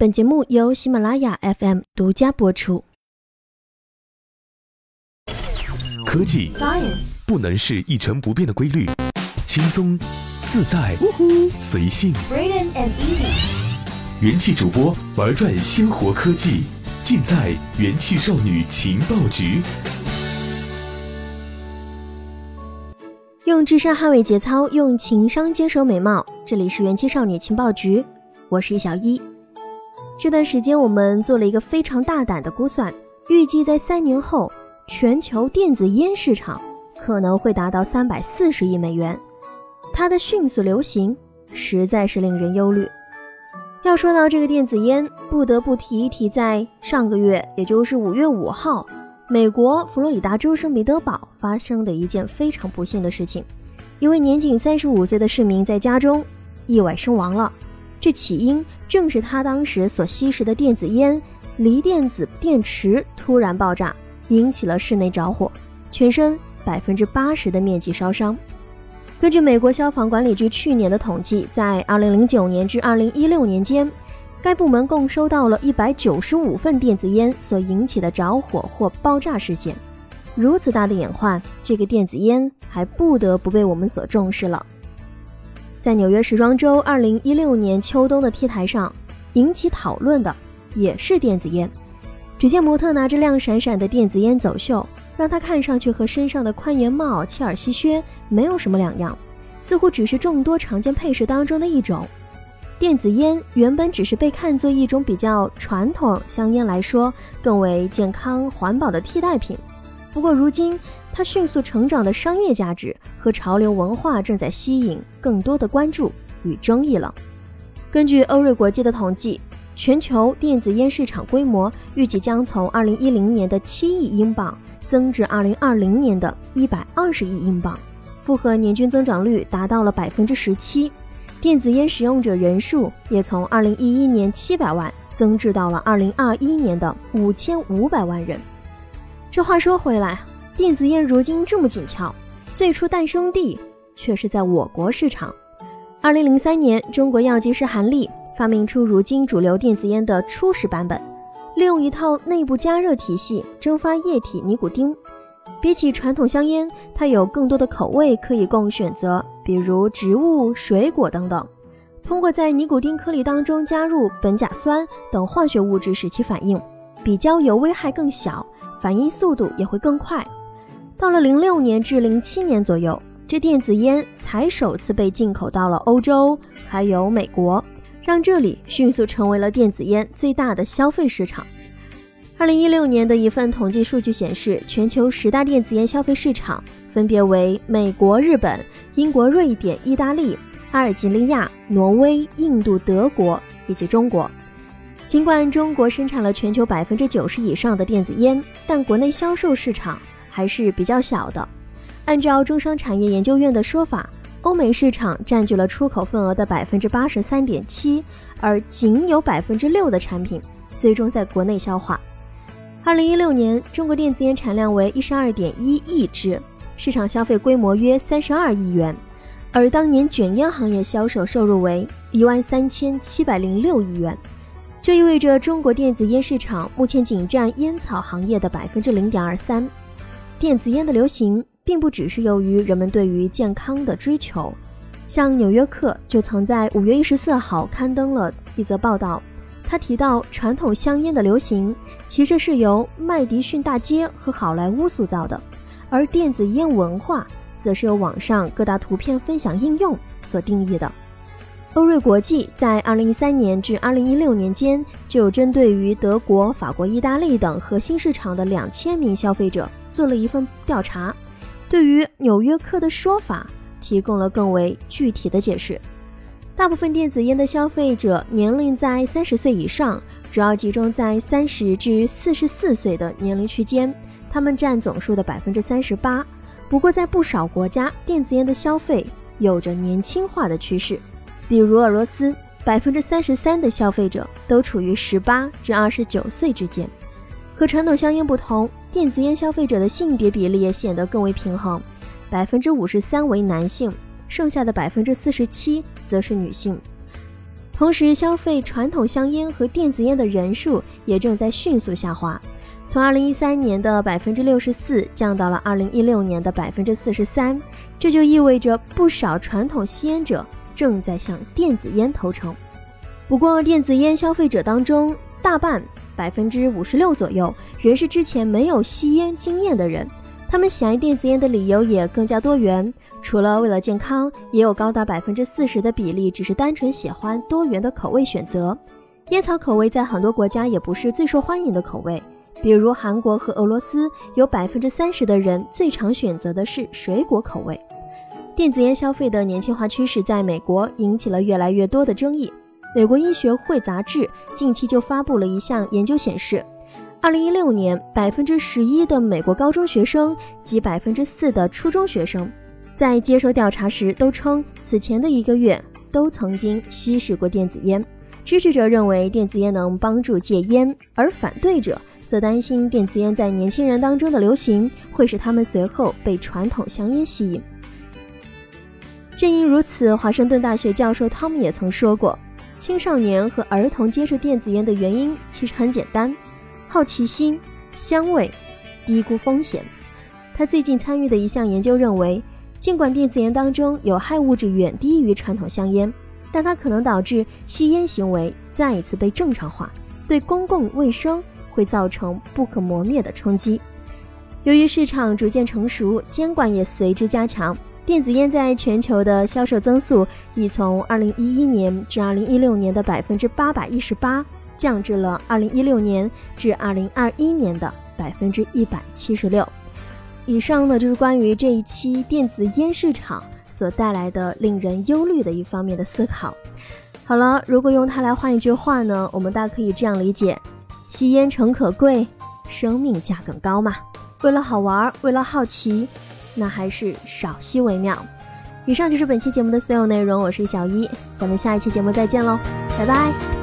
本节目由喜马拉雅 FM 独家播出。科技 Science 不能是一成不变的规律，轻松、自在、随性。Braden and Easy 元气主播玩转鲜活科技，尽在元气少女情报局。用智商捍卫节操，用情商坚守美貌。这里是元气少女情报局，我是易小一。这段时间我们做了一个非常大胆的估算，预计在三年后，全球电子烟市场可能会达到三百四十亿美元。它的迅速流行实在是令人忧虑。要说到这个电子烟，不得不提一提在上个月，也就是五月五号。美国佛罗里达州圣彼得堡发生的一件非常不幸的事情，一位年仅三十五岁的市民在家中意外身亡了。这起因正是他当时所吸食的电子烟锂电子电池突然爆炸，引起了室内着火，全身百分之八十的面积烧伤。根据美国消防管理局去年的统计，在二零零九年至二零一六年间。该部门共收到了一百九十五份电子烟所引起的着火或爆炸事件。如此大的隐患，这个电子烟还不得不被我们所重视了。在纽约时装周二零一六年秋冬的 T 台上，引起讨论的也是电子烟。只见模特拿着亮闪闪的电子烟走秀，让他看上去和身上的宽檐帽、切尔西靴没有什么两样，似乎只是众多常见配饰当中的一种。电子烟原本只是被看作一种比较传统香烟来说更为健康环保的替代品，不过如今它迅速成长的商业价值和潮流文化正在吸引更多的关注与争议了。根据欧瑞国际的统计，全球电子烟市场规模预计将从2010年的7亿英镑增至2020年的120亿英镑，复合年均增长率达到了百分之十七。电子烟使用者人数也从2011年700万增至到了2021年的5500万人。话说回来，电子烟如今这么紧俏，最初诞生地却是在我国市场。2003年，中国药剂师韩立发明出如今主流电子烟的初始版本，利用一套内部加热体系蒸发液体尼古丁。比起传统香烟，它有更多的口味可以供选择，比如植物、水果等等。通过在尼古丁颗粒当中加入苯甲酸等化学物质使其反应，比焦油危害更小，反应速度也会更快。到了零六年至零七年左右，这电子烟才首次被进口到了欧洲，还有美国，让这里迅速成为了电子烟最大的消费市场。二零一六年的一份统计数据显示，全球十大电子烟消费市场分别为美国、日本、英国、瑞典、意大利、阿尔及利亚、挪威、印度、德国以及中国。尽管中国生产了全球百分之九十以上的电子烟，但国内销售市场还是比较小的。按照中商产业研究院的说法，欧美市场占据了出口份额的百分之八十三点七，而仅有百分之六的产品最终在国内消化。二零一六年，中国电子烟产量为一十二点一亿支，市场消费规模约三十二亿元，而当年卷烟行业销售收入为一万三千七百零六亿元。这意味着中国电子烟市场目前仅占烟草行业的百分之零点二三。电子烟的流行并不只是由于人们对于健康的追求，像《纽约客》就曾在五月一十四号刊登了一则报道。他提到，传统香烟的流行其实是由麦迪逊大街和好莱坞塑造的，而电子烟文化则是由网上各大图片分享应用所定义的。欧瑞国际在2013年至2016年间，就针对于德国、法国、意大利等核心市场的2000名消费者做了一份调查，对于纽约客的说法提供了更为具体的解释。大部分电子烟的消费者年龄在三十岁以上，主要集中在三十至四十四岁的年龄区间，他们占总数的百分之三十八。不过，在不少国家，电子烟的消费有着年轻化的趋势，比如俄罗斯，百分之三十三的消费者都处于十八至二十九岁之间。和传统香烟不同，电子烟消费者的性别比例也显得更为平衡，百分之五十三为男性。剩下的百分之四十七则是女性。同时，消费传统香烟和电子烟的人数也正在迅速下滑，从二零一三年的百分之六十四降到了二零一六年的百分之四十三。这就意味着不少传统吸烟者正在向电子烟投诚。不过，电子烟消费者当中，大半百分之五十六左右仍是之前没有吸烟经验的人。他们喜爱电子烟的理由也更加多元，除了为了健康，也有高达百分之四十的比例只是单纯喜欢多元的口味选择。烟草口味在很多国家也不是最受欢迎的口味，比如韩国和俄罗斯，有百分之三十的人最常选择的是水果口味。电子烟消费的年轻化趋势在美国引起了越来越多的争议。美国医学会杂志近期就发布了一项研究显示。二零一六年，百分之十一的美国高中学生及百分之四的初中学生，在接受调查时都称此前的一个月都曾经吸食过电子烟。支持者认为电子烟能帮助戒烟，而反对者则担心电子烟在年轻人当中的流行会使他们随后被传统香烟吸引。正因如此，华盛顿大学教授汤姆也曾说过，青少年和儿童接触电子烟的原因其实很简单。好奇心、香味、低估风险。他最近参与的一项研究认为，尽管电子烟当中有害物质远低于传统香烟，但它可能导致吸烟行为再一次被正常化，对公共卫生会造成不可磨灭的冲击。由于市场逐渐成熟，监管也随之加强，电子烟在全球的销售增速已从2011年至2016年的百分之八百一十八。降至了二零一六年至二零二一年的百分之一百七十六。以上呢就是关于这一期电子烟市场所带来的令人忧虑的一方面的思考。好了，如果用它来换一句话呢，我们大可以这样理解：吸烟诚可贵，生命价更高嘛。为了好玩，为了好奇，那还是少吸为妙。以上就是本期节目的所有内容，我是小一，咱们下一期节目再见喽，拜拜。